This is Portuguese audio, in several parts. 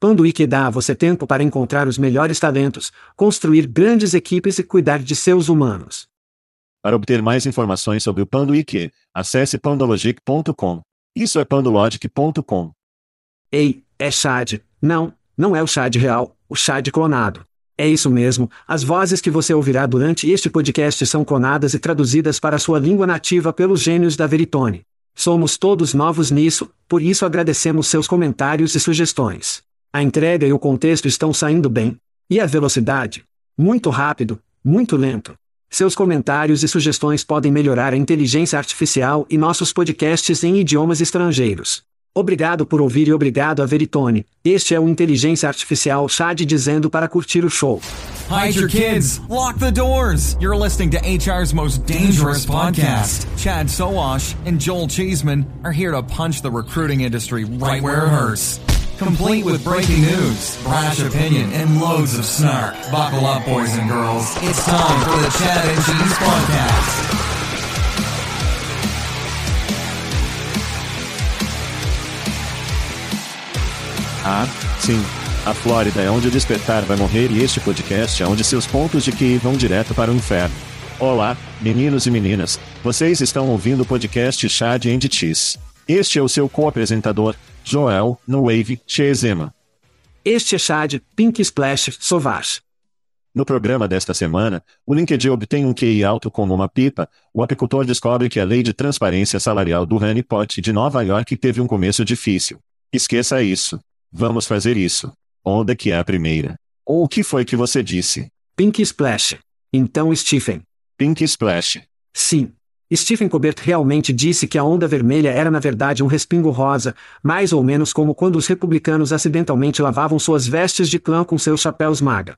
Panduíque dá a você tempo para encontrar os melhores talentos, construir grandes equipes e cuidar de seus humanos. Para obter mais informações sobre o Panduíque, acesse pandologic.com. Isso é pandologic.com. Ei, é Chad. Não, não é o Chad real, o Chad clonado. É isso mesmo, as vozes que você ouvirá durante este podcast são clonadas e traduzidas para sua língua nativa pelos gênios da Veritone. Somos todos novos nisso, por isso agradecemos seus comentários e sugestões. A entrega e o contexto estão saindo bem. E a velocidade? Muito rápido, muito lento. Seus comentários e sugestões podem melhorar a inteligência artificial e nossos podcasts em idiomas estrangeiros. Obrigado por ouvir e obrigado a Veritone. Este é o Inteligência Artificial Chad dizendo para curtir o show. Hide your kids. Lock the doors. You're listening to HR's most dangerous podcast. Chad Soash and Joel Cheeseman are here to punch the recruiting industry right where it hurts. Complete with breaking news, brash opinion, and loads of snark. Buckle up, boys and girls. It's time for the Chad and Cheese Podcast. Ah, sim. A Flórida é onde o despertar vai morrer e este podcast é onde seus pontos de QI vão direto para o inferno. Olá, meninos e meninas. Vocês estão ouvindo o podcast Chad and Cheese. Este é o seu co-apresentador, Joel, no Wave, Chezema. Este é Chad, Pink Splash, Sauvage. No programa desta semana, o LinkedIn obtém um QI alto como uma pipa, o apicultor descobre que a lei de transparência salarial do Honeypot de Nova York teve um começo difícil. Esqueça isso. Vamos fazer isso. Onde que é a primeira? Ou o que foi que você disse? Pink Splash. Então Stephen. Pink Splash. Sim. Stephen Colbert realmente disse que a onda vermelha era na verdade um respingo rosa, mais ou menos como quando os republicanos acidentalmente lavavam suas vestes de clã com seus chapéus maga.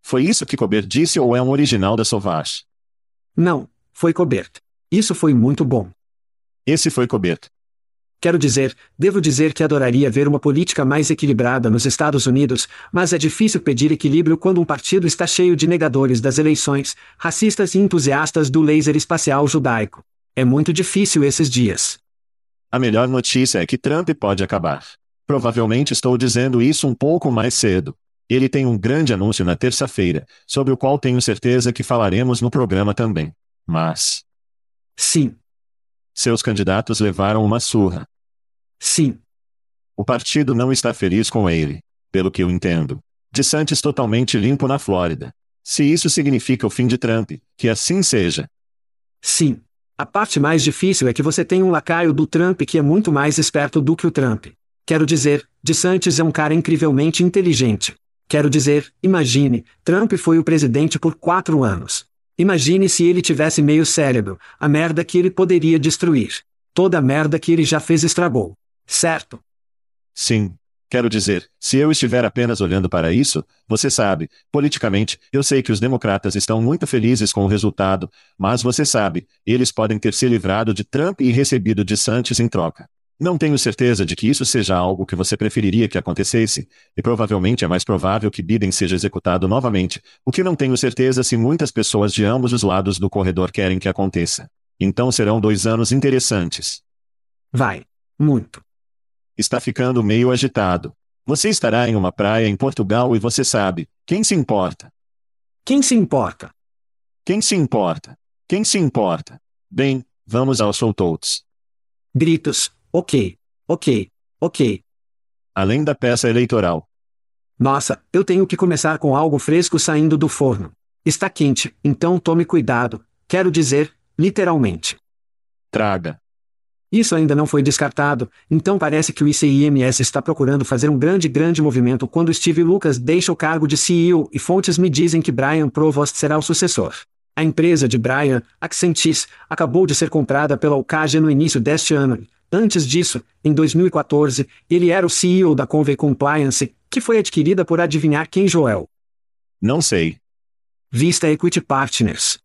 Foi isso que Colbert disse ou é um original da Sauvage? Não, foi Colbert. Isso foi muito bom. Esse foi Colbert. Quero dizer, devo dizer que adoraria ver uma política mais equilibrada nos Estados Unidos, mas é difícil pedir equilíbrio quando um partido está cheio de negadores das eleições, racistas e entusiastas do laser espacial judaico. É muito difícil esses dias. A melhor notícia é que Trump pode acabar. Provavelmente estou dizendo isso um pouco mais cedo. Ele tem um grande anúncio na terça-feira, sobre o qual tenho certeza que falaremos no programa também. Mas. Sim. Seus candidatos levaram uma surra. Sim. O partido não está feliz com ele, pelo que eu entendo. De Santos totalmente limpo na Flórida. Se isso significa o fim de Trump, que assim seja. Sim. A parte mais difícil é que você tem um lacaio do Trump que é muito mais esperto do que o Trump. Quero dizer, DeSantis é um cara incrivelmente inteligente. Quero dizer, imagine, Trump foi o presidente por quatro anos. Imagine se ele tivesse meio cérebro, a merda que ele poderia destruir. Toda a merda que ele já fez estragou. Certo? Sim. Quero dizer, se eu estiver apenas olhando para isso, você sabe, politicamente, eu sei que os democratas estão muito felizes com o resultado, mas você sabe, eles podem ter se livrado de Trump e recebido de Santos em troca. Não tenho certeza de que isso seja algo que você preferiria que acontecesse, e provavelmente é mais provável que Biden seja executado novamente, o que não tenho certeza se muitas pessoas de ambos os lados do corredor querem que aconteça. Então serão dois anos interessantes. Vai. Muito. Está ficando meio agitado. Você estará em uma praia em Portugal e você sabe. Quem se importa? Quem se importa? Quem se importa? Quem se importa? Bem, vamos aos showtotes. Gritos. Ok. Ok. Ok. Além da peça eleitoral. Nossa, eu tenho que começar com algo fresco saindo do forno. Está quente, então tome cuidado. Quero dizer, literalmente. Traga. Isso ainda não foi descartado, então parece que o ICIMS está procurando fazer um grande grande movimento quando Steve Lucas deixa o cargo de CEO e fontes me dizem que Brian Provost será o sucessor. A empresa de Brian, Accentis, acabou de ser comprada pela Ocage no início deste ano. Antes disso, em 2014, ele era o CEO da Convey Compliance, que foi adquirida por adivinhar quem Joel. Não sei. Vista Equity Partners.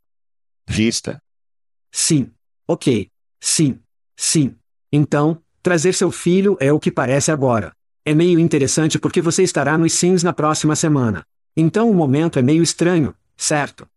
Vista. Sim. Ok. Sim. Sim. Então, trazer seu filho é o que parece agora. É meio interessante porque você estará nos Sims na próxima semana. Então o momento é meio estranho, certo?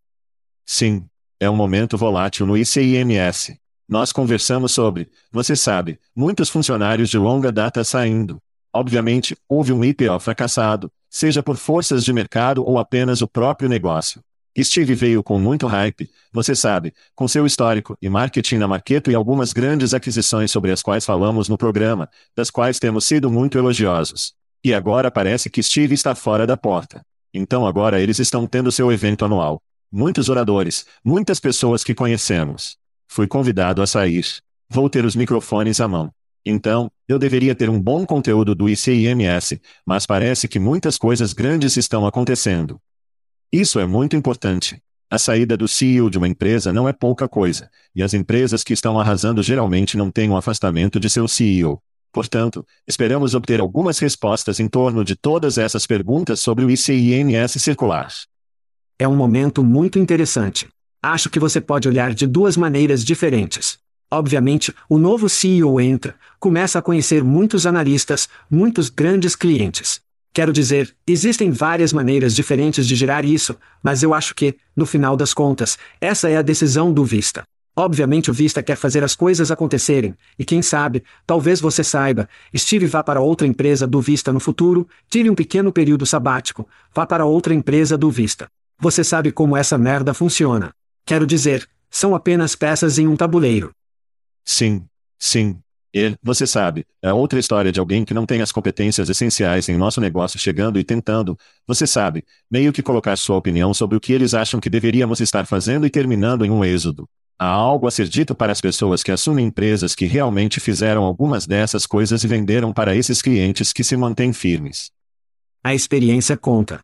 Sim. É um momento volátil no ICIMS. Nós conversamos sobre, você sabe, muitos funcionários de longa data saindo. Obviamente, houve um IPO fracassado, seja por forças de mercado ou apenas o próprio negócio. Steve veio com muito hype, você sabe, com seu histórico e marketing na Marketo e algumas grandes aquisições sobre as quais falamos no programa, das quais temos sido muito elogiosos. E agora parece que Steve está fora da porta. Então agora eles estão tendo seu evento anual. Muitos oradores, muitas pessoas que conhecemos. Fui convidado a sair. Vou ter os microfones à mão. Então, eu deveria ter um bom conteúdo do ICIMS, mas parece que muitas coisas grandes estão acontecendo. Isso é muito importante. A saída do CEO de uma empresa não é pouca coisa, e as empresas que estão arrasando geralmente não têm um afastamento de seu CEO. Portanto, esperamos obter algumas respostas em torno de todas essas perguntas sobre o ICIMS circular. É um momento muito interessante. Acho que você pode olhar de duas maneiras diferentes. Obviamente, o novo CEO entra, começa a conhecer muitos analistas, muitos grandes clientes. Quero dizer, existem várias maneiras diferentes de girar isso, mas eu acho que, no final das contas, essa é a decisão do Vista. Obviamente o Vista quer fazer as coisas acontecerem, e quem sabe, talvez você saiba, Steve vá para outra empresa do Vista no futuro, tire um pequeno período sabático, vá para outra empresa do Vista. Você sabe como essa merda funciona. Quero dizer, são apenas peças em um tabuleiro. Sim, sim, e, você sabe, é outra história de alguém que não tem as competências essenciais em nosso negócio chegando e tentando, você sabe, meio que colocar sua opinião sobre o que eles acham que deveríamos estar fazendo e terminando em um êxodo. Há algo a ser dito para as pessoas que assumem empresas que realmente fizeram algumas dessas coisas e venderam para esses clientes que se mantêm firmes. A experiência conta.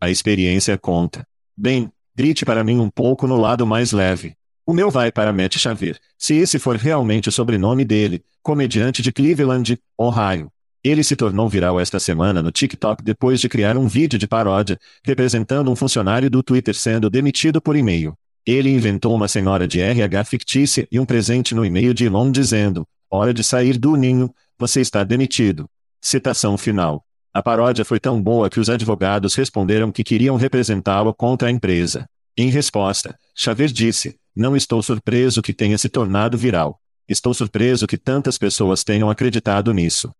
A experiência conta. Bem, grite para mim um pouco no lado mais leve. O meu vai para Matt Xavier, se esse for realmente o sobrenome dele, comediante de Cleveland, Ohio. Ele se tornou viral esta semana no TikTok depois de criar um vídeo de paródia, representando um funcionário do Twitter sendo demitido por e-mail. Ele inventou uma senhora de RH fictícia e um presente no e-mail de Elon dizendo: Hora de sair do ninho, você está demitido. Citação final. A paródia foi tão boa que os advogados responderam que queriam representá-lo contra a empresa. Em resposta, Xavier disse: Não estou surpreso que tenha se tornado viral. Estou surpreso que tantas pessoas tenham acreditado nisso.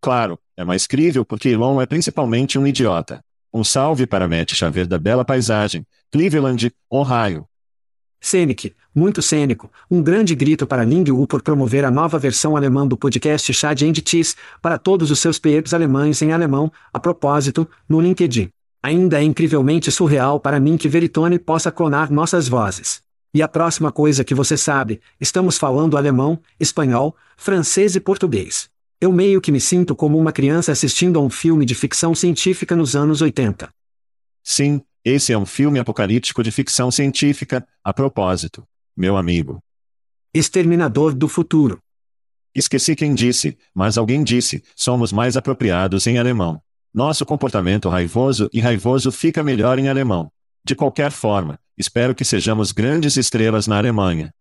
Claro, é mais crível porque Elon é principalmente um idiota. Um salve para Matt Xavier da Bela Paisagem, Cleveland, Ohio. Scenic, muito cênico, um grande grito para Ling Wu por promover a nova versão alemã do podcast Chad and Cheese para todos os seus peers alemães em alemão, a propósito, no LinkedIn. Ainda é incrivelmente surreal para mim que Veritone possa clonar nossas vozes. E a próxima coisa que você sabe, estamos falando alemão, espanhol, francês e português. Eu meio que me sinto como uma criança assistindo a um filme de ficção científica nos anos 80. Sim, esse é um filme apocalíptico de ficção científica, a propósito. Meu amigo. Exterminador do futuro. Esqueci quem disse, mas alguém disse, somos mais apropriados em alemão. Nosso comportamento raivoso e raivoso fica melhor em alemão. De qualquer forma, espero que sejamos grandes estrelas na Alemanha.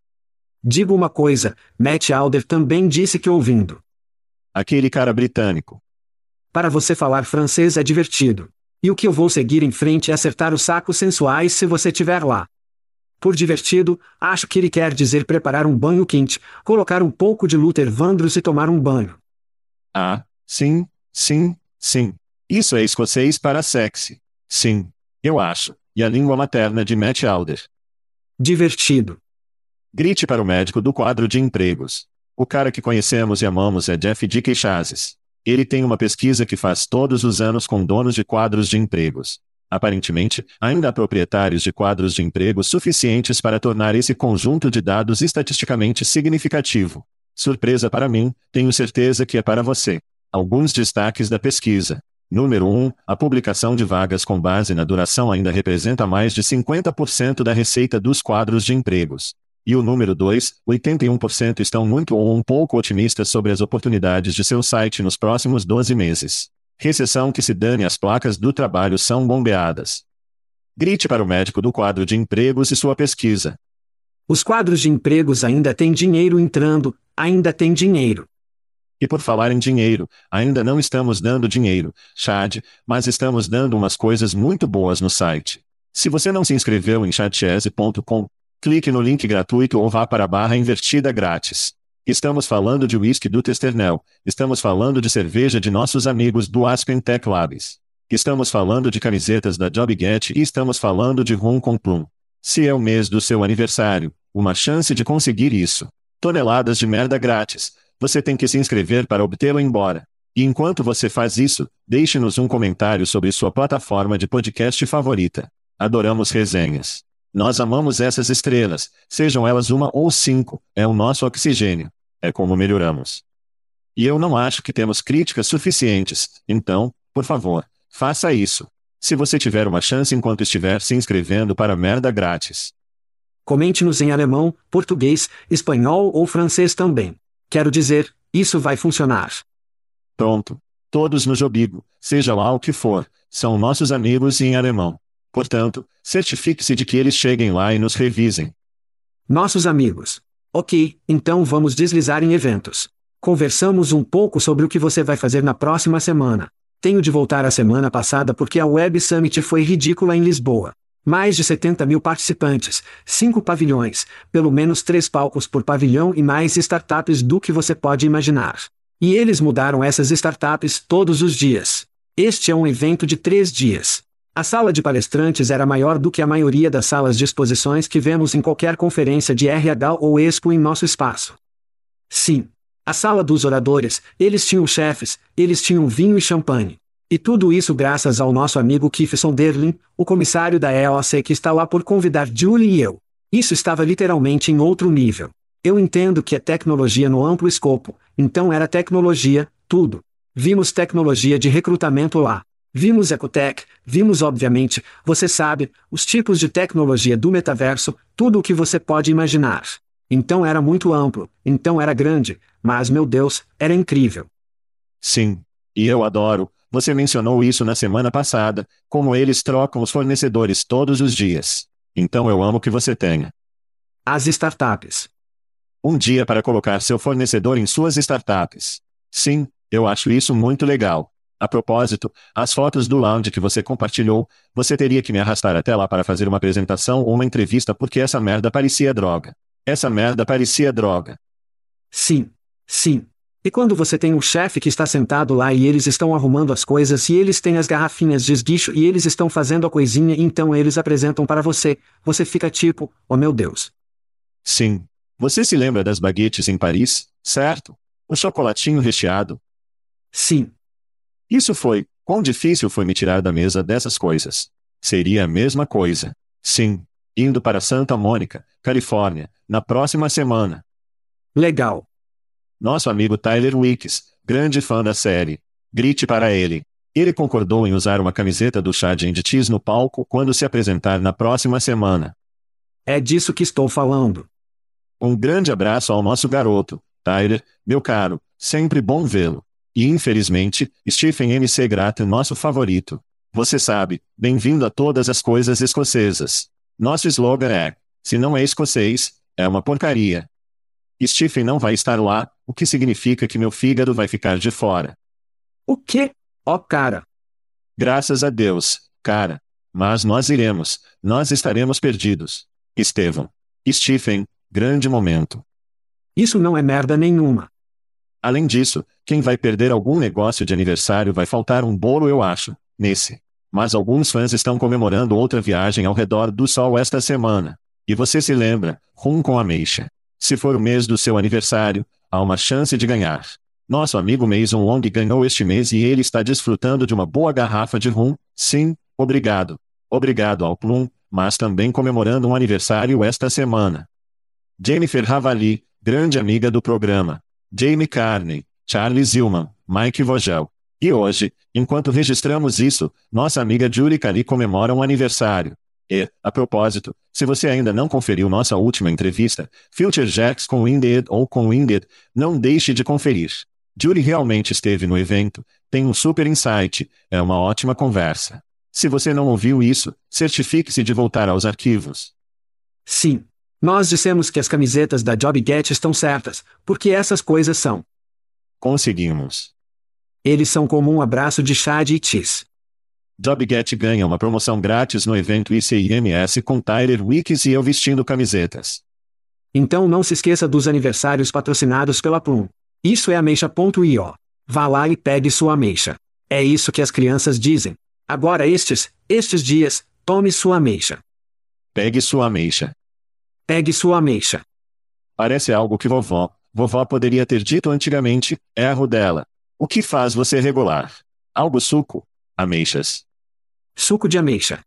Digo uma coisa, Matt Alder também disse que ouvindo. Aquele cara britânico. Para você falar francês é divertido. E o que eu vou seguir em frente é acertar os sacos sensuais se você estiver lá. Por divertido, acho que ele quer dizer preparar um banho quente, colocar um pouco de Luther Vandross e tomar um banho. Ah, sim, sim, sim. Isso é escocês para sexy. Sim, eu acho. E a língua materna de Matt Alder. Divertido. Grite para o médico do quadro de empregos. O cara que conhecemos e amamos é Jeff D. Queixazes. Ele tem uma pesquisa que faz todos os anos com donos de quadros de empregos. Aparentemente, ainda há proprietários de quadros de emprego suficientes para tornar esse conjunto de dados estatisticamente significativo. Surpresa para mim, tenho certeza que é para você. Alguns destaques da pesquisa. Número 1. A publicação de vagas com base na duração ainda representa mais de 50% da receita dos quadros de empregos. E o número 2, 81% estão muito ou um pouco otimistas sobre as oportunidades de seu site nos próximos 12 meses. Recessão que se dane as placas do trabalho são bombeadas. Grite para o médico do quadro de empregos e sua pesquisa. Os quadros de empregos ainda têm dinheiro entrando, ainda tem dinheiro. E por falar em dinheiro, ainda não estamos dando dinheiro, Chad, mas estamos dando umas coisas muito boas no site. Se você não se inscreveu em chatchese.com, clique no link gratuito ou vá para a barra invertida grátis. Estamos falando de whisky do Testernel. Estamos falando de cerveja de nossos amigos do Aspen Tech Labs. Estamos falando de camisetas da JobGet e estamos falando de rum com plum. Se é o mês do seu aniversário, uma chance de conseguir isso. Toneladas de merda grátis. Você tem que se inscrever para obtê-lo embora. E enquanto você faz isso, deixe-nos um comentário sobre sua plataforma de podcast favorita. Adoramos resenhas. Nós amamos essas estrelas, sejam elas uma ou cinco, é o nosso oxigênio. É como melhoramos. E eu não acho que temos críticas suficientes, então, por favor, faça isso. Se você tiver uma chance enquanto estiver se inscrevendo para merda grátis. Comente-nos em alemão, português, espanhol ou francês também. Quero dizer, isso vai funcionar. Pronto. Todos no Jobigo, seja lá o que for, são nossos amigos em alemão. Portanto, certifique-se de que eles cheguem lá e nos revisem. Nossos amigos. Ok, então vamos deslizar em eventos. Conversamos um pouco sobre o que você vai fazer na próxima semana. Tenho de voltar a semana passada porque a Web Summit foi ridícula em Lisboa. Mais de 70 mil participantes, cinco pavilhões, pelo menos três palcos por pavilhão e mais startups do que você pode imaginar. E eles mudaram essas startups todos os dias. Este é um evento de três dias. A sala de palestrantes era maior do que a maioria das salas de exposições que vemos em qualquer conferência de RH ou expo em nosso espaço. Sim. A sala dos oradores, eles tinham chefes, eles tinham vinho e champanhe. E tudo isso graças ao nosso amigo Keith Sonderling, o comissário da EOC que está lá por convidar Julie e eu. Isso estava literalmente em outro nível. Eu entendo que é tecnologia no amplo escopo, então era tecnologia, tudo. Vimos tecnologia de recrutamento lá. Vimos Ecotech, vimos obviamente, você sabe, os tipos de tecnologia do metaverso, tudo o que você pode imaginar. Então era muito amplo, então era grande, mas meu Deus, era incrível. Sim. E eu adoro, você mencionou isso na semana passada, como eles trocam os fornecedores todos os dias. Então eu amo que você tenha. As startups. Um dia para colocar seu fornecedor em suas startups. Sim, eu acho isso muito legal. A propósito, as fotos do lounge que você compartilhou, você teria que me arrastar até lá para fazer uma apresentação ou uma entrevista porque essa merda parecia droga. Essa merda parecia droga. Sim. Sim. E quando você tem um chefe que está sentado lá e eles estão arrumando as coisas e eles têm as garrafinhas de esguicho e eles estão fazendo a coisinha e então eles apresentam para você, você fica tipo, oh meu Deus. Sim. Você se lembra das baguetes em Paris, certo? O chocolatinho recheado? Sim. Isso foi, quão difícil foi me tirar da mesa dessas coisas. Seria a mesma coisa. Sim. Indo para Santa Mônica, Califórnia, na próxima semana. Legal. Nosso amigo Tyler Wicks, grande fã da série. Grite para ele. Ele concordou em usar uma camiseta do Chad and Cheese no palco quando se apresentar na próxima semana. É disso que estou falando. Um grande abraço ao nosso garoto, Tyler, meu caro, sempre bom vê-lo. E infelizmente, Stephen M. C. Grata nosso favorito. Você sabe, bem-vindo a todas as coisas escocesas. Nosso slogan é: se não é escocês, é uma porcaria. Stephen não vai estar lá, o que significa que meu fígado vai ficar de fora. O quê? Ó oh, cara. Graças a Deus, cara. Mas nós iremos, nós estaremos perdidos. Estevão. Stephen, grande momento. Isso não é merda nenhuma. Além disso, quem vai perder algum negócio de aniversário vai faltar um bolo, eu acho, nesse. Mas alguns fãs estão comemorando outra viagem ao redor do sol esta semana. E você se lembra, rum com ameixa. Se for o mês do seu aniversário, há uma chance de ganhar. Nosso amigo Mason Wong ganhou este mês e ele está desfrutando de uma boa garrafa de rum, sim, Obrigado. Obrigado ao Plum, mas também comemorando um aniversário esta semana. Jennifer Ravali, grande amiga do programa. Jamie Carney, Charlie Zillman, Mike Vogel. E hoje, enquanto registramos isso, nossa amiga Julie Cali comemora um aniversário. E, a propósito, se você ainda não conferiu nossa última entrevista, Future Jacks com Winded ou com Winded, não deixe de conferir. Julie realmente esteve no evento, tem um super insight, é uma ótima conversa. Se você não ouviu isso, certifique-se de voltar aos arquivos. Sim. Nós dissemos que as camisetas da JobGet estão certas, porque essas coisas são. Conseguimos. Eles são como um abraço de chá e cheese. JobGet ganha uma promoção grátis no evento ICIMS com Tyler Wicks e eu vestindo camisetas. Então não se esqueça dos aniversários patrocinados pela Plum. Isso é ameixa.io. Vá lá e pegue sua ameixa. É isso que as crianças dizem. Agora estes, estes dias, tome sua ameixa. Pegue sua ameixa. Pegue sua ameixa. Parece algo que vovó, vovó poderia ter dito antigamente, erro dela. O que faz você regular? Algo suco? Ameixas. Suco de ameixa.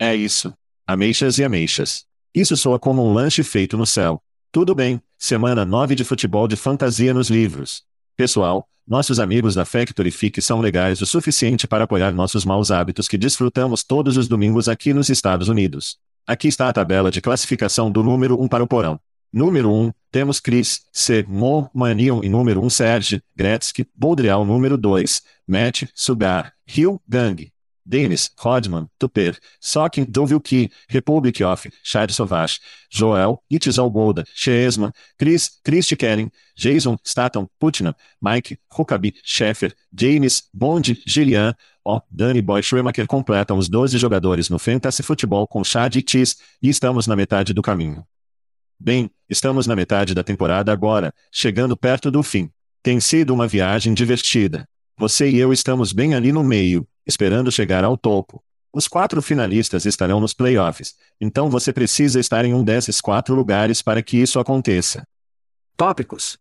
É isso. Ameixas e ameixas. Isso soa como um lanche feito no céu. Tudo bem, semana 9 de futebol de fantasia nos livros. Pessoal, nossos amigos da Factory Fic são legais o suficiente para apoiar nossos maus hábitos que desfrutamos todos os domingos aqui nos Estados Unidos. Aqui está a tabela de classificação do número 1 para o porão. Número 1, temos Chris. Mo, Manion e número 1 Serge, Gretzky, Boldreal número 2, Matt, Sugar, Hill, Gang. Dennis, Rodman, Tupper, Sokin, Dovilki, Republic of, Shad Sauvage, Joel, Itzal Golda, Chesman, Chris, Christy Kellen, Jason, Staton, Putnam, Mike, Huckabee, Sheffer, James, Bond, Gillian, O, Danny Boy Schumacher completam os 12 jogadores no Fantasy Futebol com Chad e Cheese, e estamos na metade do caminho. Bem, estamos na metade da temporada agora, chegando perto do fim. Tem sido uma viagem divertida. Você e eu estamos bem ali no meio, esperando chegar ao topo. Os quatro finalistas estarão nos playoffs, então você precisa estar em um desses quatro lugares para que isso aconteça. Tópicos.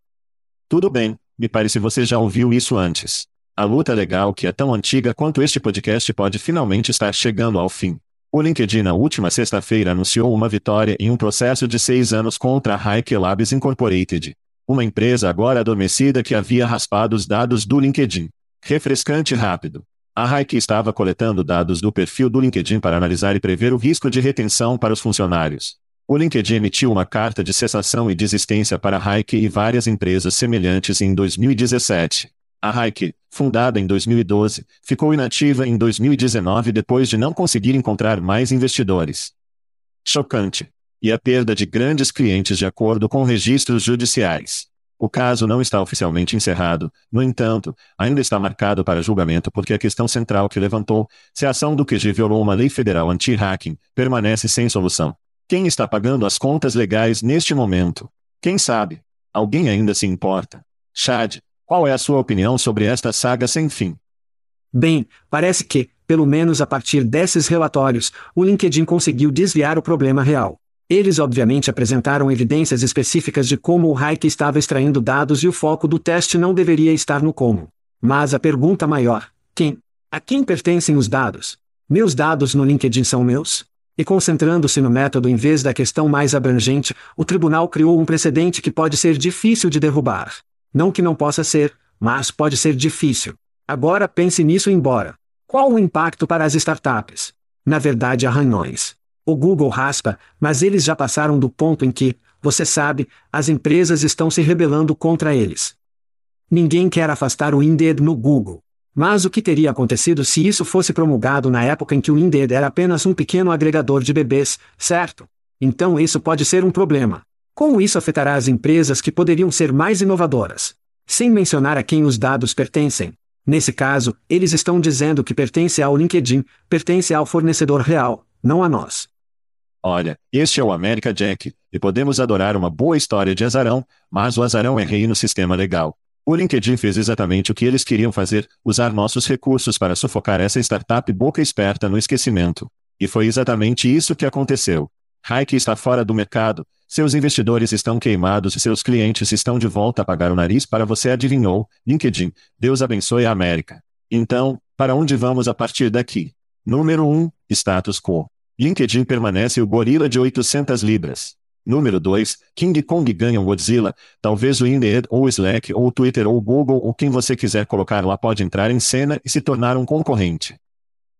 Tudo bem, me parece você já ouviu isso antes. A luta legal que é tão antiga quanto este podcast pode finalmente estar chegando ao fim. O LinkedIn na última sexta-feira anunciou uma vitória em um processo de seis anos contra a Hike Labs Incorporated. Uma empresa agora adormecida que havia raspado os dados do LinkedIn. Refrescante rápido. A Hike estava coletando dados do perfil do LinkedIn para analisar e prever o risco de retenção para os funcionários. O LinkedIn emitiu uma carta de cessação e desistência para a Hike e várias empresas semelhantes em 2017. A Hike, fundada em 2012, ficou inativa em 2019 depois de não conseguir encontrar mais investidores. Chocante. E a perda de grandes clientes de acordo com registros judiciais. O caso não está oficialmente encerrado, no entanto, ainda está marcado para julgamento porque a questão central que levantou, se a ação do QG violou uma lei federal anti-hacking, permanece sem solução. Quem está pagando as contas legais neste momento? Quem sabe? Alguém ainda se importa? Chad, qual é a sua opinião sobre esta saga sem fim? Bem, parece que, pelo menos a partir desses relatórios, o LinkedIn conseguiu desviar o problema real. Eles obviamente apresentaram evidências específicas de como o hack estava extraindo dados e o foco do teste não deveria estar no como. Mas a pergunta maior: quem? A quem pertencem os dados? Meus dados no LinkedIn são meus? E concentrando-se no método em vez da questão mais abrangente, o tribunal criou um precedente que pode ser difícil de derrubar. Não que não possa ser, mas pode ser difícil. Agora pense nisso embora. Qual o impacto para as startups? Na verdade, arranhões. O Google raspa, mas eles já passaram do ponto em que, você sabe, as empresas estão se rebelando contra eles. Ninguém quer afastar o Indeed no Google. Mas o que teria acontecido se isso fosse promulgado na época em que o Indeed era apenas um pequeno agregador de bebês, certo? Então isso pode ser um problema. Como isso afetará as empresas que poderiam ser mais inovadoras? Sem mencionar a quem os dados pertencem. Nesse caso, eles estão dizendo que pertence ao LinkedIn, pertence ao fornecedor real, não a nós. Olha, este é o América Jack, e podemos adorar uma boa história de azarão, mas o azarão é rei no sistema legal. O LinkedIn fez exatamente o que eles queriam fazer, usar nossos recursos para sufocar essa startup boca esperta no esquecimento. E foi exatamente isso que aconteceu. Hike está fora do mercado, seus investidores estão queimados e seus clientes estão de volta a pagar o nariz para você adivinhou, LinkedIn, Deus abençoe a América. Então, para onde vamos a partir daqui? Número 1. Status quo. LinkedIn permanece o gorila de 800 libras. Número 2. King Kong ganha o Godzilla. Talvez o Indeed ou o Slack ou o Twitter ou o Google ou quem você quiser colocar lá pode entrar em cena e se tornar um concorrente.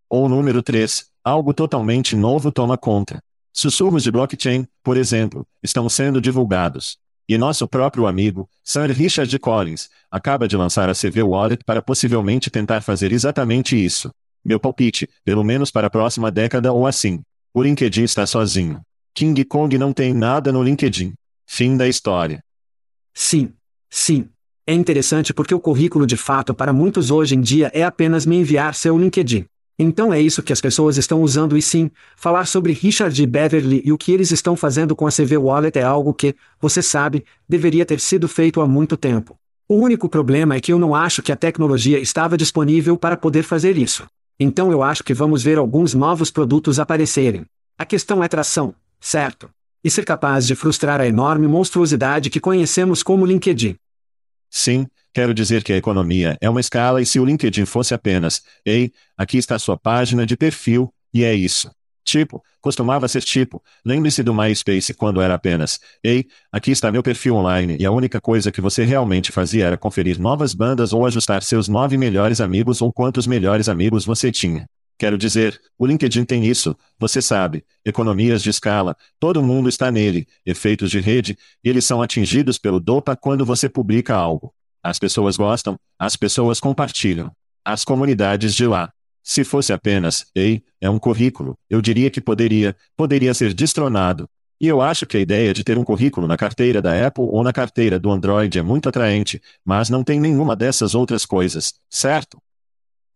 Ou número 3. Algo totalmente novo toma conta. Sussurros de blockchain, por exemplo, estão sendo divulgados. E nosso próprio amigo, Sir Richard Collins, acaba de lançar a CV Wallet para possivelmente tentar fazer exatamente isso. Meu palpite, pelo menos para a próxima década ou assim. O LinkedIn está sozinho. King Kong não tem nada no LinkedIn. Fim da história. Sim. Sim. É interessante porque o currículo de fato para muitos hoje em dia é apenas me enviar seu LinkedIn. Então é isso que as pessoas estão usando e sim, falar sobre Richard Beverly e o que eles estão fazendo com a CV Wallet é algo que, você sabe, deveria ter sido feito há muito tempo. O único problema é que eu não acho que a tecnologia estava disponível para poder fazer isso. Então eu acho que vamos ver alguns novos produtos aparecerem. A questão é tração, certo? E ser capaz de frustrar a enorme monstruosidade que conhecemos como LinkedIn. Sim, Quero dizer que a economia é uma escala e se o LinkedIn fosse apenas, ei, aqui está sua página de perfil, e é isso. Tipo, costumava ser tipo, lembre-se do MySpace quando era apenas, ei, aqui está meu perfil online e a única coisa que você realmente fazia era conferir novas bandas ou ajustar seus nove melhores amigos ou quantos melhores amigos você tinha. Quero dizer, o LinkedIn tem isso, você sabe, economias de escala, todo mundo está nele, efeitos de rede, e eles são atingidos pelo DOPA quando você publica algo. As pessoas gostam, as pessoas compartilham. As comunidades de lá. Se fosse apenas, ei, é um currículo, eu diria que poderia, poderia ser destronado. E eu acho que a ideia de ter um currículo na carteira da Apple ou na carteira do Android é muito atraente, mas não tem nenhuma dessas outras coisas, certo?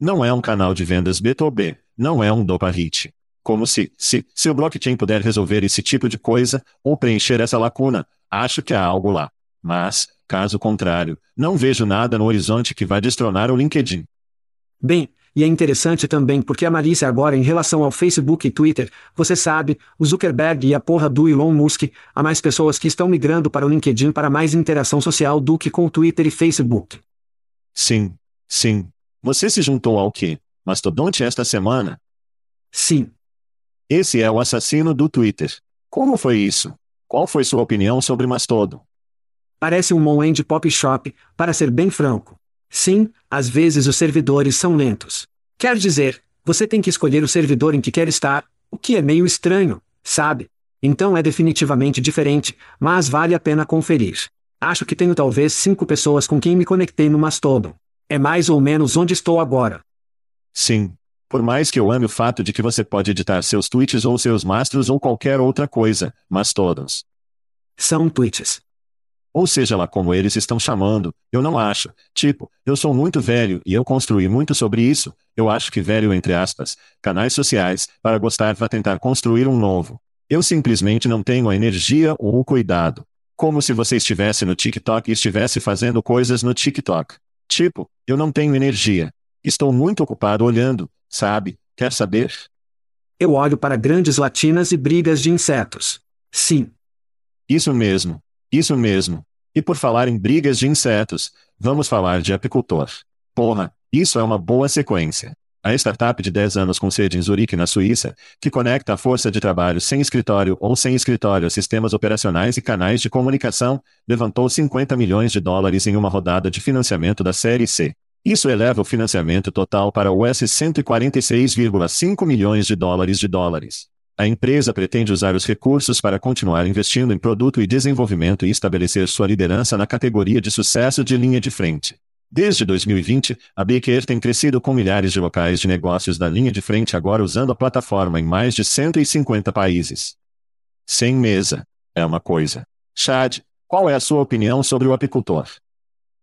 Não é um canal de vendas B2B, não é um dopa hit. Como se, se, se o blockchain puder resolver esse tipo de coisa, ou preencher essa lacuna, acho que há algo lá. Mas, Caso contrário, não vejo nada no horizonte que vá destronar o LinkedIn. Bem, e é interessante também porque a malícia agora em relação ao Facebook e Twitter, você sabe, o Zuckerberg e a porra do Elon Musk, há mais pessoas que estão migrando para o LinkedIn para mais interação social do que com o Twitter e Facebook. Sim, sim. Você se juntou ao quê? Mastodonte esta semana? Sim. Esse é o assassino do Twitter. Como foi isso? Qual foi sua opinião sobre Mastodon? Parece um Moend Pop Shop, para ser bem franco. Sim, às vezes os servidores são lentos. Quer dizer, você tem que escolher o servidor em que quer estar, o que é meio estranho, sabe? Então é definitivamente diferente, mas vale a pena conferir. Acho que tenho talvez cinco pessoas com quem me conectei no Mastodon. É mais ou menos onde estou agora. Sim. Por mais que eu ame o fato de que você pode editar seus tweets ou seus mastros ou qualquer outra coisa, Mastodons. São tweets. Ou seja lá como eles estão chamando, eu não acho. Tipo, eu sou muito velho e eu construí muito sobre isso, eu acho que velho entre aspas, canais sociais, para gostar vá tentar construir um novo. Eu simplesmente não tenho a energia ou o cuidado. Como se você estivesse no TikTok e estivesse fazendo coisas no TikTok. Tipo, eu não tenho energia. Estou muito ocupado olhando, sabe? Quer saber? Eu olho para grandes latinas e brigas de insetos. Sim. Isso mesmo. Isso mesmo. E por falar em brigas de insetos, vamos falar de apicultor. Porra, isso é uma boa sequência. A startup de 10 anos com sede em Zurique, na Suíça, que conecta a força de trabalho sem escritório ou sem escritório a sistemas operacionais e canais de comunicação, levantou 50 milhões de dólares em uma rodada de financiamento da Série C. Isso eleva o financiamento total para US 146,5 milhões de dólares de dólares. A empresa pretende usar os recursos para continuar investindo em produto e desenvolvimento e estabelecer sua liderança na categoria de sucesso de linha de frente. Desde 2020, a Baker tem crescido com milhares de locais de negócios da linha de frente agora usando a plataforma em mais de 150 países. Sem mesa. É uma coisa. Chad, qual é a sua opinião sobre o apicultor?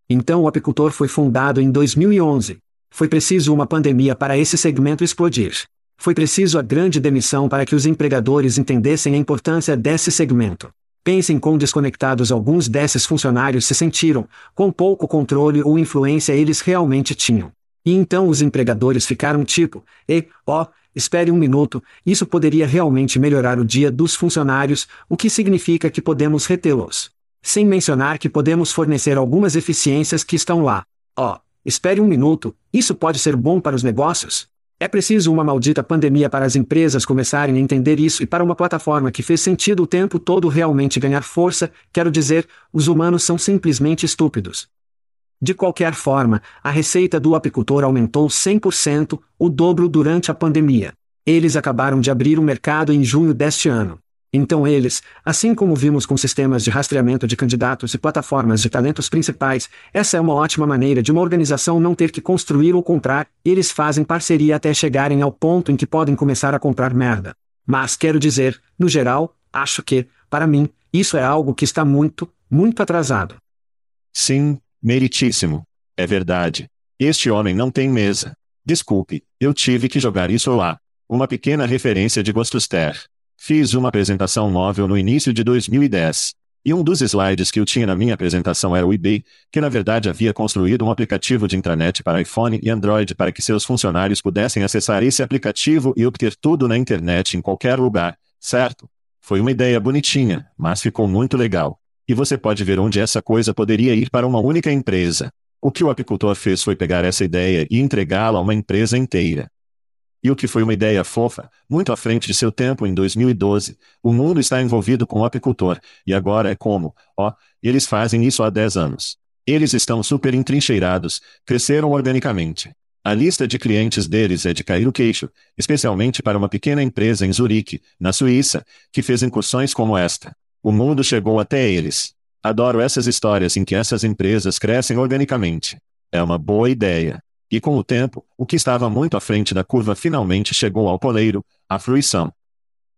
Então o apicultor foi fundado em 2011. Foi preciso uma pandemia para esse segmento explodir. Foi preciso a grande demissão para que os empregadores entendessem a importância desse segmento. Pensem quão desconectados alguns desses funcionários se sentiram, quão pouco controle ou influência eles realmente tinham. E então os empregadores ficaram tipo, e, ó, oh, espere um minuto, isso poderia realmente melhorar o dia dos funcionários, o que significa que podemos retê-los. Sem mencionar que podemos fornecer algumas eficiências que estão lá. Ó, oh, espere um minuto, isso pode ser bom para os negócios? É preciso uma maldita pandemia para as empresas começarem a entender isso e para uma plataforma que fez sentido o tempo todo realmente ganhar força, quero dizer, os humanos são simplesmente estúpidos. De qualquer forma, a receita do apicultor aumentou 100%, o dobro durante a pandemia. Eles acabaram de abrir o mercado em junho deste ano. Então eles, assim como vimos com sistemas de rastreamento de candidatos e plataformas de talentos principais, essa é uma ótima maneira de uma organização não ter que construir ou comprar, eles fazem parceria até chegarem ao ponto em que podem começar a comprar merda. Mas quero dizer, no geral, acho que, para mim, isso é algo que está muito, muito atrasado. Sim, meritíssimo. É verdade. Este homem não tem mesa. Desculpe, eu tive que jogar isso lá. Uma pequena referência de Gostuster. Fiz uma apresentação móvel no início de 2010. E um dos slides que eu tinha na minha apresentação era o eBay, que na verdade havia construído um aplicativo de intranet para iPhone e Android para que seus funcionários pudessem acessar esse aplicativo e obter tudo na internet em qualquer lugar, certo? Foi uma ideia bonitinha, mas ficou muito legal. E você pode ver onde essa coisa poderia ir para uma única empresa. O que o apicultor fez foi pegar essa ideia e entregá-la a uma empresa inteira. E o que foi uma ideia fofa, muito à frente de seu tempo em 2012, o mundo está envolvido com o apicultor, e agora é como, ó, eles fazem isso há 10 anos. Eles estão super entrincheirados, cresceram organicamente. A lista de clientes deles é de cair o queixo, especialmente para uma pequena empresa em Zurique, na Suíça, que fez incursões como esta. O mundo chegou até eles. Adoro essas histórias em que essas empresas crescem organicamente. É uma boa ideia. E com o tempo, o que estava muito à frente da curva finalmente chegou ao poleiro, a fruição.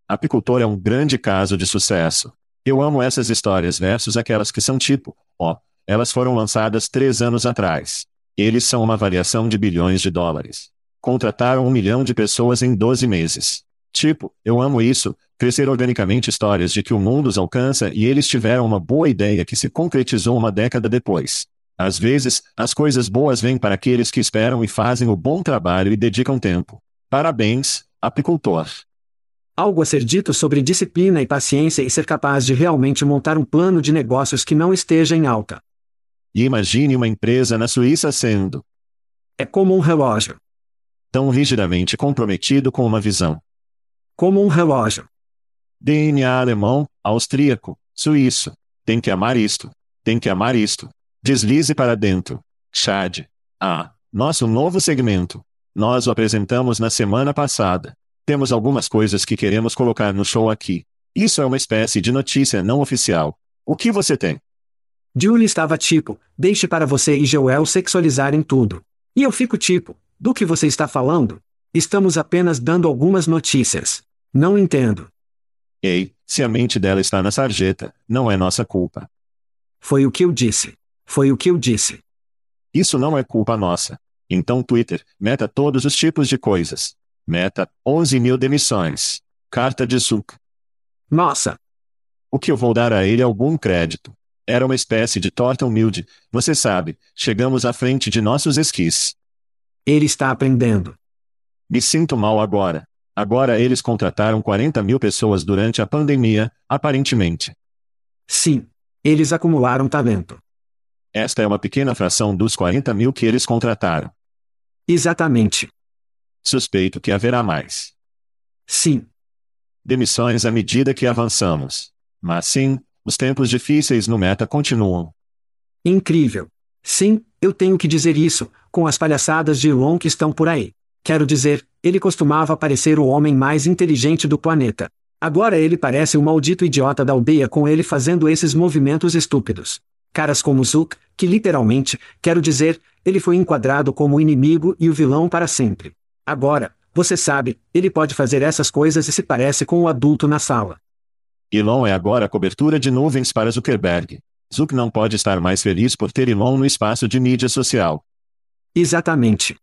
Apicultor é um grande caso de sucesso. Eu amo essas histórias versus aquelas que são tipo, ó, elas foram lançadas três anos atrás. Eles são uma variação de bilhões de dólares. Contrataram um milhão de pessoas em 12 meses. Tipo, eu amo isso, crescer organicamente histórias de que o mundo os alcança e eles tiveram uma boa ideia que se concretizou uma década depois. Às vezes, as coisas boas vêm para aqueles que esperam e fazem o bom trabalho e dedicam tempo. Parabéns, apicultor. Algo a ser dito sobre disciplina e paciência e ser capaz de realmente montar um plano de negócios que não esteja em alta. E imagine uma empresa na Suíça sendo. É como um relógio. Tão rigidamente comprometido com uma visão. Como um relógio. DNA alemão, austríaco, suíço. Tem que amar isto. Tem que amar isto. Deslize para dentro. Chad. Ah, nosso novo segmento. Nós o apresentamos na semana passada. Temos algumas coisas que queremos colocar no show aqui. Isso é uma espécie de notícia não oficial. O que você tem? Julie estava tipo, deixe para você e Joel sexualizarem tudo. E eu fico tipo, do que você está falando? Estamos apenas dando algumas notícias. Não entendo. Ei, se a mente dela está na sarjeta, não é nossa culpa. Foi o que eu disse. Foi o que eu disse. Isso não é culpa nossa. Então Twitter, meta todos os tipos de coisas. Meta, 11 mil demissões. Carta de Zuck. Nossa. O que eu vou dar a ele algum crédito. Era uma espécie de torta humilde, você sabe, chegamos à frente de nossos esquis. Ele está aprendendo. Me sinto mal agora. Agora eles contrataram 40 mil pessoas durante a pandemia, aparentemente. Sim. Eles acumularam talento. Esta é uma pequena fração dos 40 mil que eles contrataram. Exatamente. Suspeito que haverá mais. Sim. Demissões à medida que avançamos. Mas sim, os tempos difíceis no meta continuam. Incrível. Sim, eu tenho que dizer isso, com as palhaçadas de Elon que estão por aí. Quero dizer, ele costumava parecer o homem mais inteligente do planeta. Agora ele parece o maldito idiota da aldeia com ele fazendo esses movimentos estúpidos. Caras como Zuck, que literalmente, quero dizer, ele foi enquadrado como o inimigo e o vilão para sempre. Agora, você sabe, ele pode fazer essas coisas e se parece com o adulto na sala. Elon é agora a cobertura de nuvens para Zuckerberg. Zuck não pode estar mais feliz por ter Elon no espaço de mídia social. Exatamente.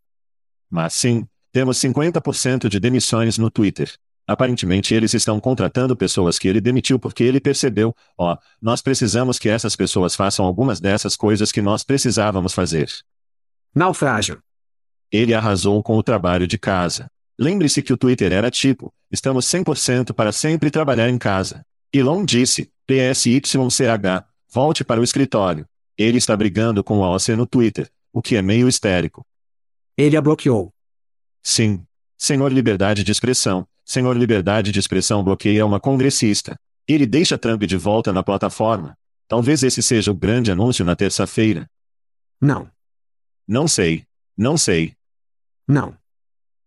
Mas sim, temos 50% de demissões no Twitter. Aparentemente eles estão contratando pessoas que ele demitiu porque ele percebeu, ó, oh, nós precisamos que essas pessoas façam algumas dessas coisas que nós precisávamos fazer. Naufrágio. Ele arrasou com o trabalho de casa. Lembre-se que o Twitter era tipo, estamos 100% para sempre trabalhar em casa. Elon disse, PSYCH, volte para o escritório. Ele está brigando com a OC no Twitter, o que é meio histérico. Ele a bloqueou. Sim. Senhor Liberdade de Expressão, Senhor Liberdade de Expressão bloqueia uma congressista. Ele deixa Trump de volta na plataforma. Talvez esse seja o grande anúncio na terça-feira. Não. Não sei. Não sei. Não.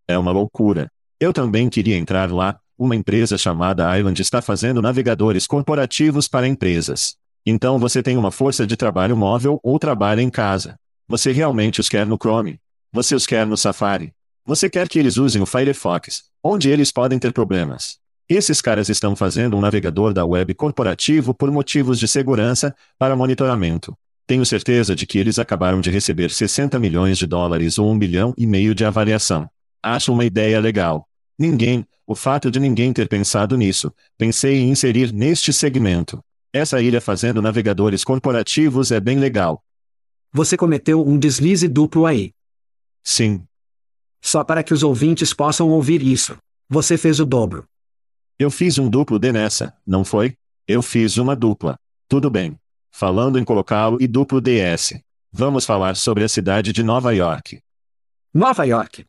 É uma loucura. Eu também queria entrar lá. Uma empresa chamada Island está fazendo navegadores corporativos para empresas. Então você tem uma força de trabalho móvel ou trabalha em casa. Você realmente os quer no Chrome. Você os quer no Safari. Você quer que eles usem o Firefox, onde eles podem ter problemas. Esses caras estão fazendo um navegador da web corporativo por motivos de segurança, para monitoramento. Tenho certeza de que eles acabaram de receber 60 milhões de dólares ou um milhão e meio de avaliação. Acho uma ideia legal. Ninguém, o fato de ninguém ter pensado nisso, pensei em inserir neste segmento. Essa ilha fazendo navegadores corporativos é bem legal. Você cometeu um deslize duplo aí. Sim. Só para que os ouvintes possam ouvir isso. Você fez o dobro. Eu fiz um duplo D nessa, não foi? Eu fiz uma dupla. Tudo bem. Falando em colocá-lo e duplo DS. Vamos falar sobre a cidade de Nova York. Nova York.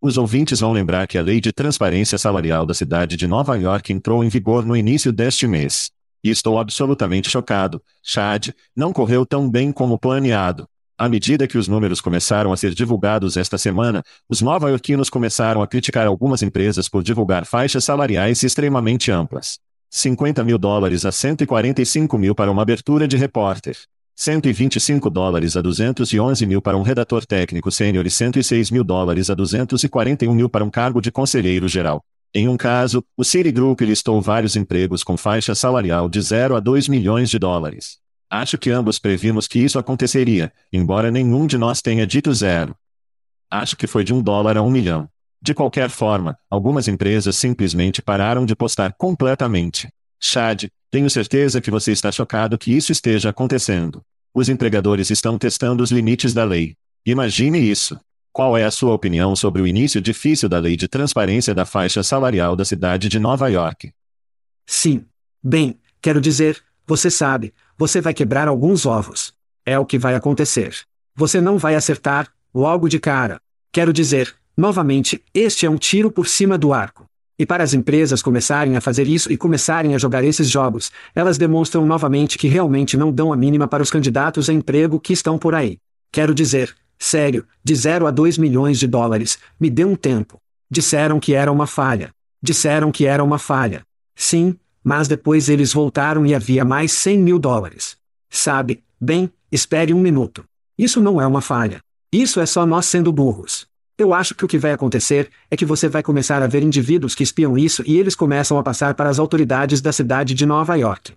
Os ouvintes vão lembrar que a Lei de Transparência Salarial da cidade de Nova York entrou em vigor no início deste mês. E estou absolutamente chocado. Chad, não correu tão bem como planeado. À medida que os números começaram a ser divulgados esta semana, os nova-iorquinos começaram a criticar algumas empresas por divulgar faixas salariais extremamente amplas. 50 mil dólares a 145 mil para uma abertura de repórter. 125 dólares a 211 mil para um redator técnico sênior e 106 mil dólares a 241 mil para um cargo de conselheiro geral. Em um caso, o Citigroup listou vários empregos com faixa salarial de 0 a 2 milhões de dólares. Acho que ambos previmos que isso aconteceria, embora nenhum de nós tenha dito zero. Acho que foi de um dólar a um milhão. De qualquer forma, algumas empresas simplesmente pararam de postar completamente. Chad, tenho certeza que você está chocado que isso esteja acontecendo. Os empregadores estão testando os limites da lei. Imagine isso. Qual é a sua opinião sobre o início difícil da lei de transparência da faixa salarial da cidade de Nova York? Sim. Bem, quero dizer, você sabe, você vai quebrar alguns ovos. É o que vai acontecer. Você não vai acertar, logo de cara. Quero dizer, novamente, este é um tiro por cima do arco. E para as empresas começarem a fazer isso e começarem a jogar esses jogos, elas demonstram novamente que realmente não dão a mínima para os candidatos a emprego que estão por aí. Quero dizer, Sério, de 0 a 2 milhões de dólares, me dê um tempo. Disseram que era uma falha. Disseram que era uma falha. Sim, mas depois eles voltaram e havia mais 100 mil dólares. Sabe, bem, espere um minuto. Isso não é uma falha. Isso é só nós sendo burros. Eu acho que o que vai acontecer é que você vai começar a ver indivíduos que espiam isso e eles começam a passar para as autoridades da cidade de Nova York.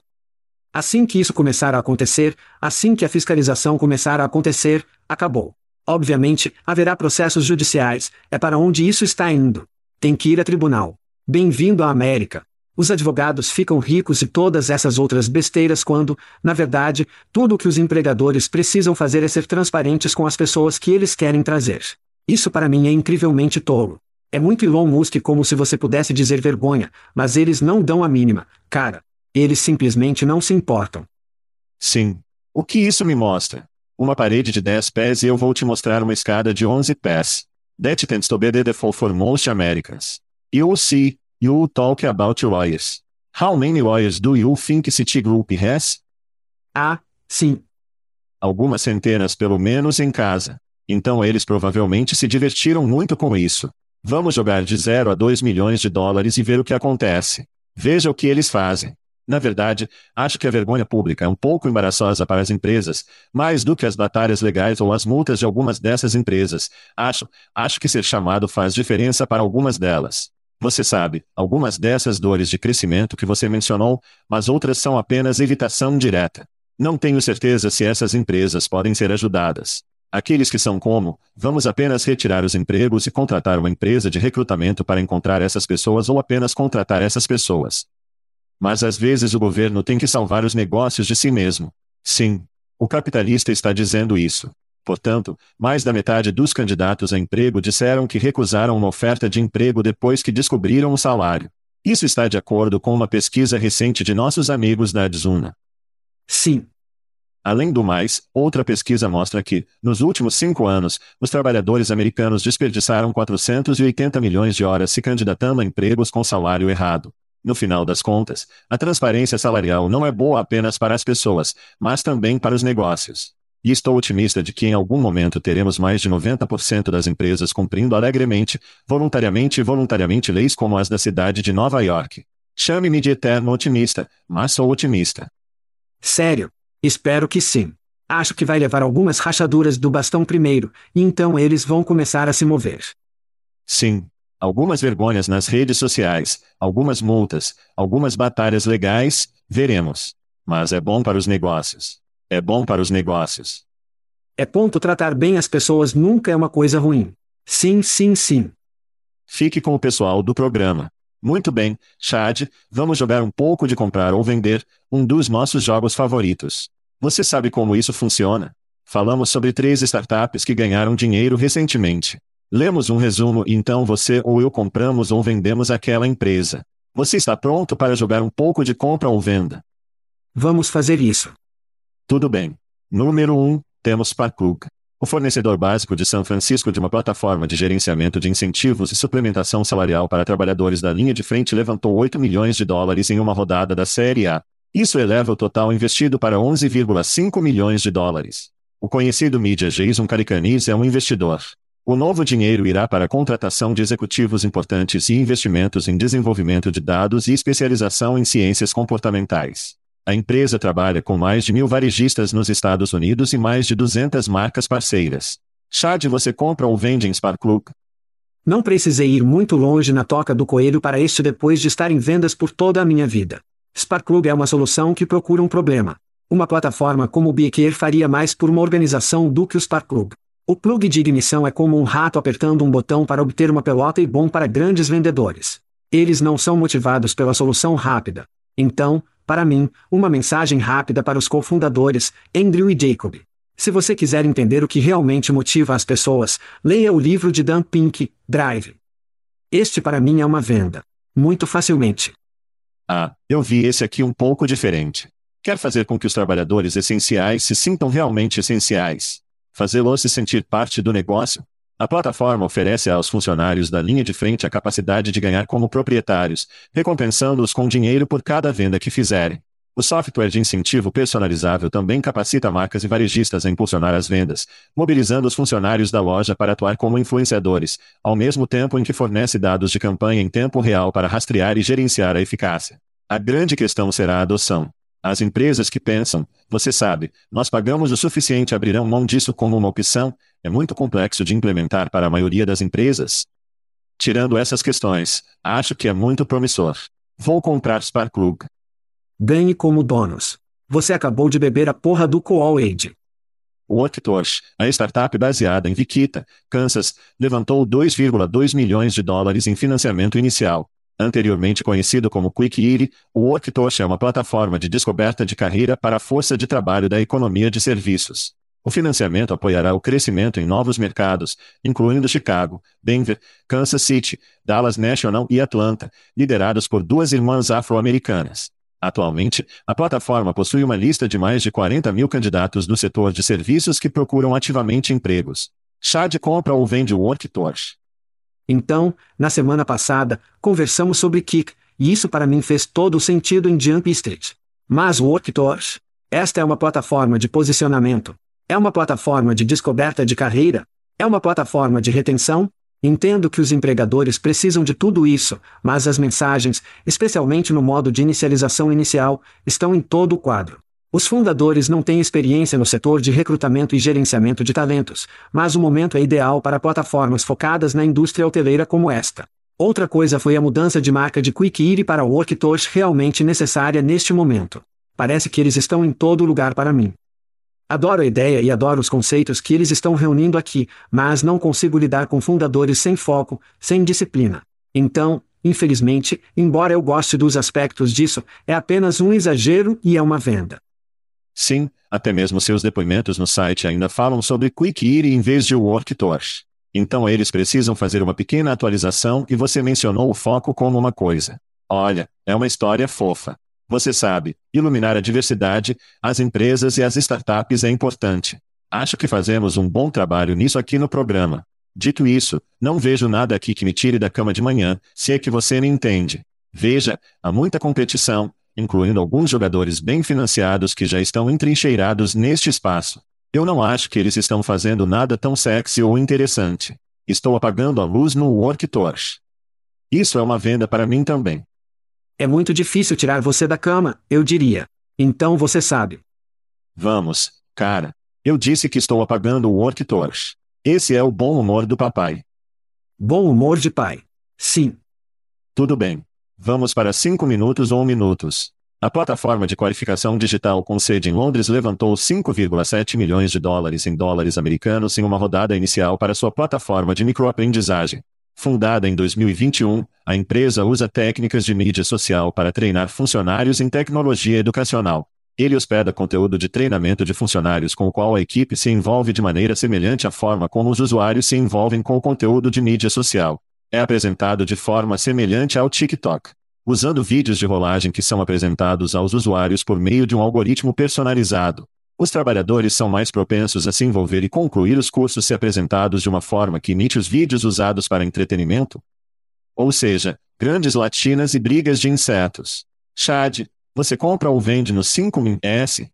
Assim que isso começar a acontecer, assim que a fiscalização começar a acontecer, acabou. Obviamente, haverá processos judiciais, é para onde isso está indo. Tem que ir a tribunal. Bem-vindo à América. Os advogados ficam ricos e todas essas outras besteiras quando, na verdade, tudo o que os empregadores precisam fazer é ser transparentes com as pessoas que eles querem trazer. Isso para mim é incrivelmente tolo. É muito Elon Musk como se você pudesse dizer vergonha, mas eles não dão a mínima, cara. Eles simplesmente não se importam. Sim. O que isso me mostra? Uma parede de 10 pés e eu vou te mostrar uma escada de 11 pés. That tends to be the default for most Americans. You'll see, you'll talk about lawyers. How many lawyers do you think Citigroup has? Ah, sim. Algumas centenas pelo menos em casa. Então eles provavelmente se divertiram muito com isso. Vamos jogar de 0 a 2 milhões de dólares e ver o que acontece. Veja o que eles fazem. Na verdade, acho que a vergonha pública é um pouco embaraçosa para as empresas, mais do que as batalhas legais ou as multas de algumas dessas empresas. Acho, acho que ser chamado faz diferença para algumas delas. Você sabe, algumas dessas dores de crescimento que você mencionou, mas outras são apenas evitação direta. Não tenho certeza se essas empresas podem ser ajudadas. Aqueles que são como, vamos apenas retirar os empregos e contratar uma empresa de recrutamento para encontrar essas pessoas ou apenas contratar essas pessoas. Mas às vezes o governo tem que salvar os negócios de si mesmo. Sim. O capitalista está dizendo isso. Portanto, mais da metade dos candidatos a emprego disseram que recusaram uma oferta de emprego depois que descobriram o salário. Isso está de acordo com uma pesquisa recente de nossos amigos da Adzuna. Sim. Além do mais, outra pesquisa mostra que, nos últimos cinco anos, os trabalhadores americanos desperdiçaram 480 milhões de horas se candidatando a empregos com salário errado. No final das contas, a transparência salarial não é boa apenas para as pessoas, mas também para os negócios. E estou otimista de que em algum momento teremos mais de 90% das empresas cumprindo alegremente, voluntariamente e voluntariamente leis como as da cidade de Nova York. Chame-me de eterno otimista, mas sou otimista. Sério? Espero que sim. Acho que vai levar algumas rachaduras do bastão primeiro, e então eles vão começar a se mover. Sim. Algumas vergonhas nas redes sociais, algumas multas, algumas batalhas legais, veremos. Mas é bom para os negócios. É bom para os negócios. É ponto tratar bem as pessoas nunca é uma coisa ruim. Sim, sim, sim. Fique com o pessoal do programa. Muito bem, Chad, vamos jogar um pouco de comprar ou vender, um dos nossos jogos favoritos. Você sabe como isso funciona? Falamos sobre três startups que ganharam dinheiro recentemente. Lemos um resumo e então você ou eu compramos ou vendemos aquela empresa. Você está pronto para jogar um pouco de compra ou venda? Vamos fazer isso. Tudo bem. Número 1, um, temos Parkour. O fornecedor básico de São Francisco de uma plataforma de gerenciamento de incentivos e suplementação salarial para trabalhadores da linha de frente levantou 8 milhões de dólares em uma rodada da Série A. Isso eleva o total investido para 11,5 milhões de dólares. O conhecido mídia Jason Caricanis é um investidor. O novo dinheiro irá para a contratação de executivos importantes e investimentos em desenvolvimento de dados e especialização em ciências comportamentais. A empresa trabalha com mais de mil varejistas nos Estados Unidos e mais de 200 marcas parceiras. Chad você compra ou vende em Sparkluk? Não precisei ir muito longe na toca do coelho para este depois de estar em vendas por toda a minha vida. Sparklub é uma solução que procura um problema. Uma plataforma como o Beaker faria mais por uma organização do que o Sparklub. O plug de ignição é como um rato apertando um botão para obter uma pelota e bom para grandes vendedores. Eles não são motivados pela solução rápida. Então, para mim, uma mensagem rápida para os cofundadores, Andrew e Jacob. Se você quiser entender o que realmente motiva as pessoas, leia o livro de Dan Pink, Drive. Este para mim é uma venda. Muito facilmente. Ah, eu vi esse aqui um pouco diferente. Quer fazer com que os trabalhadores essenciais se sintam realmente essenciais. Fazê-los se sentir parte do negócio. A plataforma oferece aos funcionários da linha de frente a capacidade de ganhar como proprietários, recompensando-os com dinheiro por cada venda que fizerem. O software de incentivo personalizável também capacita marcas e varejistas a impulsionar as vendas, mobilizando os funcionários da loja para atuar como influenciadores, ao mesmo tempo em que fornece dados de campanha em tempo real para rastrear e gerenciar a eficácia. A grande questão será a adoção. As empresas que pensam, você sabe, nós pagamos o suficiente abrirão mão disso como uma opção, é muito complexo de implementar para a maioria das empresas. Tirando essas questões, acho que é muito promissor. Vou comprar Sparklug. Ganhe como donos. Você acabou de beber a porra do Kool-Aid. O Octosh, a startup baseada em Wichita, Kansas, levantou 2,2 milhões de dólares em financiamento inicial. Anteriormente conhecido como Quick Easy, o Octosh é uma plataforma de descoberta de carreira para a força de trabalho da economia de serviços. O financiamento apoiará o crescimento em novos mercados, incluindo Chicago, Denver, Kansas City, Dallas National e Atlanta, liderados por duas irmãs afro-americanas. Atualmente, a plataforma possui uma lista de mais de 40 mil candidatos do setor de serviços que procuram ativamente empregos. Chad compra ou vende o Worktorch. Então, na semana passada, conversamos sobre Kik, e isso para mim fez todo o sentido em Jump Street. Mas o Worktorch? Esta é uma plataforma de posicionamento. É uma plataforma de descoberta de carreira. É uma plataforma de retenção, Entendo que os empregadores precisam de tudo isso, mas as mensagens, especialmente no modo de inicialização inicial, estão em todo o quadro. Os fundadores não têm experiência no setor de recrutamento e gerenciamento de talentos, mas o momento é ideal para plataformas focadas na indústria hoteleira como esta. Outra coisa foi a mudança de marca de Quick para Worktosh realmente necessária neste momento. Parece que eles estão em todo lugar para mim. Adoro a ideia e adoro os conceitos que eles estão reunindo aqui, mas não consigo lidar com fundadores sem foco, sem disciplina. Então, infelizmente, embora eu goste dos aspectos disso, é apenas um exagero e é uma venda. Sim, até mesmo seus depoimentos no site ainda falam sobre Quick Easy em vez de Worktorch. Então eles precisam fazer uma pequena atualização e você mencionou o foco como uma coisa. Olha, é uma história fofa. Você sabe, iluminar a diversidade, as empresas e as startups é importante. Acho que fazemos um bom trabalho nisso aqui no programa. Dito isso, não vejo nada aqui que me tire da cama de manhã, se é que você me entende. Veja, há muita competição, incluindo alguns jogadores bem financiados que já estão entrincheirados neste espaço. Eu não acho que eles estão fazendo nada tão sexy ou interessante. Estou apagando a luz no Worktorch. Isso é uma venda para mim também. É muito difícil tirar você da cama, eu diria. Então você sabe. Vamos, cara. Eu disse que estou apagando o Worktorch. Esse é o bom humor do papai. Bom humor de pai. Sim. Tudo bem. Vamos para cinco minutos ou minutos. A plataforma de qualificação digital com sede em Londres levantou 5,7 milhões de dólares em dólares americanos em uma rodada inicial para sua plataforma de microaprendizagem. Fundada em 2021, a empresa usa técnicas de mídia social para treinar funcionários em tecnologia educacional. Ele hospeda conteúdo de treinamento de funcionários com o qual a equipe se envolve de maneira semelhante à forma como os usuários se envolvem com o conteúdo de mídia social. É apresentado de forma semelhante ao TikTok usando vídeos de rolagem que são apresentados aos usuários por meio de um algoritmo personalizado. Os trabalhadores são mais propensos a se envolver e concluir os cursos se apresentados de uma forma que imite os vídeos usados para entretenimento. Ou seja, grandes latinas e brigas de insetos. Chad, você compra ou vende no 5S?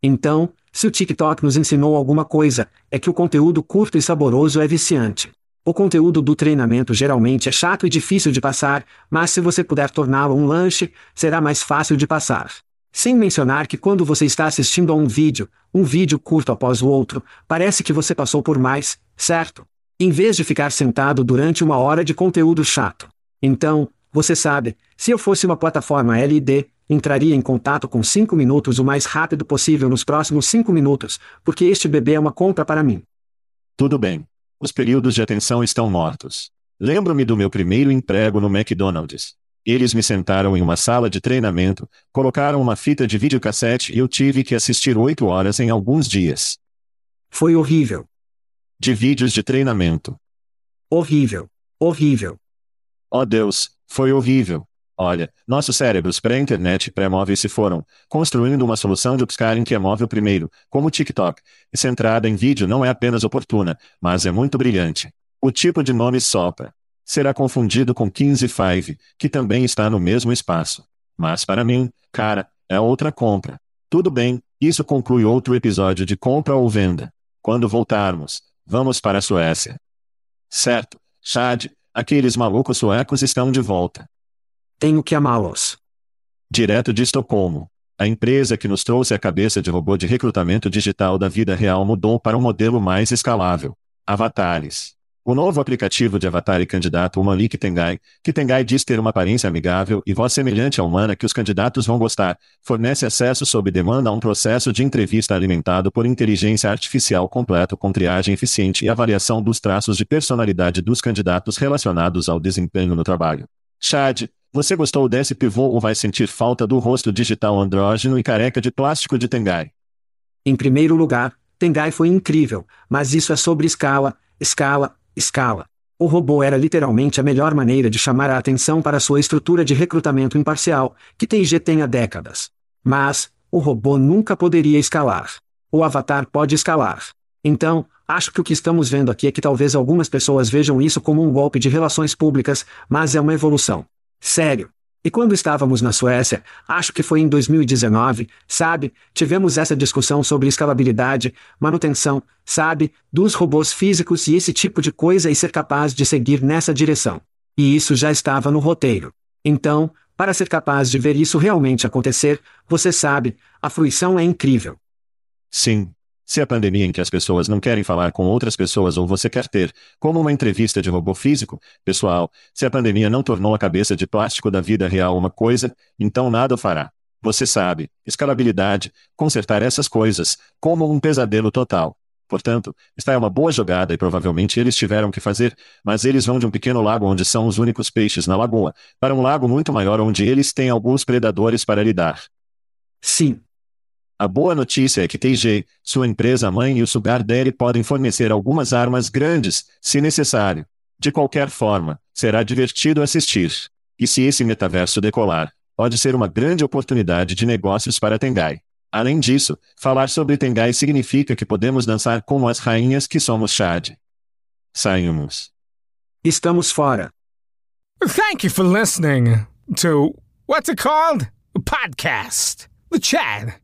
Então, se o TikTok nos ensinou alguma coisa, é que o conteúdo curto e saboroso é viciante. O conteúdo do treinamento geralmente é chato e difícil de passar, mas se você puder torná-lo um lanche, será mais fácil de passar. Sem mencionar que quando você está assistindo a um vídeo, um vídeo curto após o outro, parece que você passou por mais, certo? Em vez de ficar sentado durante uma hora de conteúdo chato. Então, você sabe, se eu fosse uma plataforma LD, entraria em contato com 5 minutos o mais rápido possível nos próximos 5 minutos, porque este bebê é uma compra para mim. Tudo bem. Os períodos de atenção estão mortos. Lembro-me do meu primeiro emprego no McDonald's. Eles me sentaram em uma sala de treinamento, colocaram uma fita de videocassete e eu tive que assistir oito horas em alguns dias. Foi horrível. De vídeos de treinamento. Horrível. Horrível. Oh Deus, foi horrível. Olha, nossos cérebros pré-internet e pré-móveis se foram, construindo uma solução de upscaling que é móvel primeiro, como o TikTok. Essa entrada em vídeo não é apenas oportuna, mas é muito brilhante. O tipo de nome sopa. Será confundido com 15 que também está no mesmo espaço. Mas para mim, cara, é outra compra. Tudo bem, isso conclui outro episódio de compra ou venda. Quando voltarmos, vamos para a Suécia. Certo, Chad, aqueles malucos suecos estão de volta. Tenho que amá-los. Direto de Estocolmo. A empresa que nos trouxe a cabeça de robô de recrutamento digital da vida real mudou para um modelo mais escalável. Avatares. O novo aplicativo de avatar e candidato Humanic Tengai, que Tengai diz ter uma aparência amigável e voz semelhante à humana que os candidatos vão gostar, fornece acesso sob demanda a um processo de entrevista alimentado por inteligência artificial completo com triagem eficiente e avaliação dos traços de personalidade dos candidatos relacionados ao desempenho no trabalho. Chad, você gostou desse pivô ou vai sentir falta do rosto digital andrógeno e careca de plástico de Tengai? Em primeiro lugar, Tengai foi incrível, mas isso é sobre escala, escala, escala. O robô era literalmente a melhor maneira de chamar a atenção para sua estrutura de recrutamento imparcial, que TIG tem há décadas. Mas, o robô nunca poderia escalar. O avatar pode escalar. Então, acho que o que estamos vendo aqui é que talvez algumas pessoas vejam isso como um golpe de relações públicas, mas é uma evolução. Sério. E quando estávamos na Suécia, acho que foi em 2019, sabe, tivemos essa discussão sobre escalabilidade, manutenção, sabe, dos robôs físicos e esse tipo de coisa e ser capaz de seguir nessa direção. E isso já estava no roteiro. Então, para ser capaz de ver isso realmente acontecer, você sabe, a fruição é incrível. Sim, se a pandemia em que as pessoas não querem falar com outras pessoas ou você quer ter, como uma entrevista de robô físico, pessoal, se a pandemia não tornou a cabeça de plástico da vida real uma coisa, então nada fará. Você sabe, escalabilidade, consertar essas coisas, como um pesadelo total. Portanto, está é uma boa jogada e provavelmente eles tiveram que fazer, mas eles vão de um pequeno lago onde são os únicos peixes na lagoa, para um lago muito maior onde eles têm alguns predadores para lidar. Sim, a boa notícia é que TG, sua empresa mãe e o Sugar Daddy podem fornecer algumas armas grandes, se necessário. De qualquer forma, será divertido assistir. E se esse metaverso decolar, pode ser uma grande oportunidade de negócios para Tengai. Além disso, falar sobre Tengai significa que podemos dançar como as rainhas que somos Chad. Saímos. Estamos fora. Thank you for listening to what's it called? A podcast. The Chad.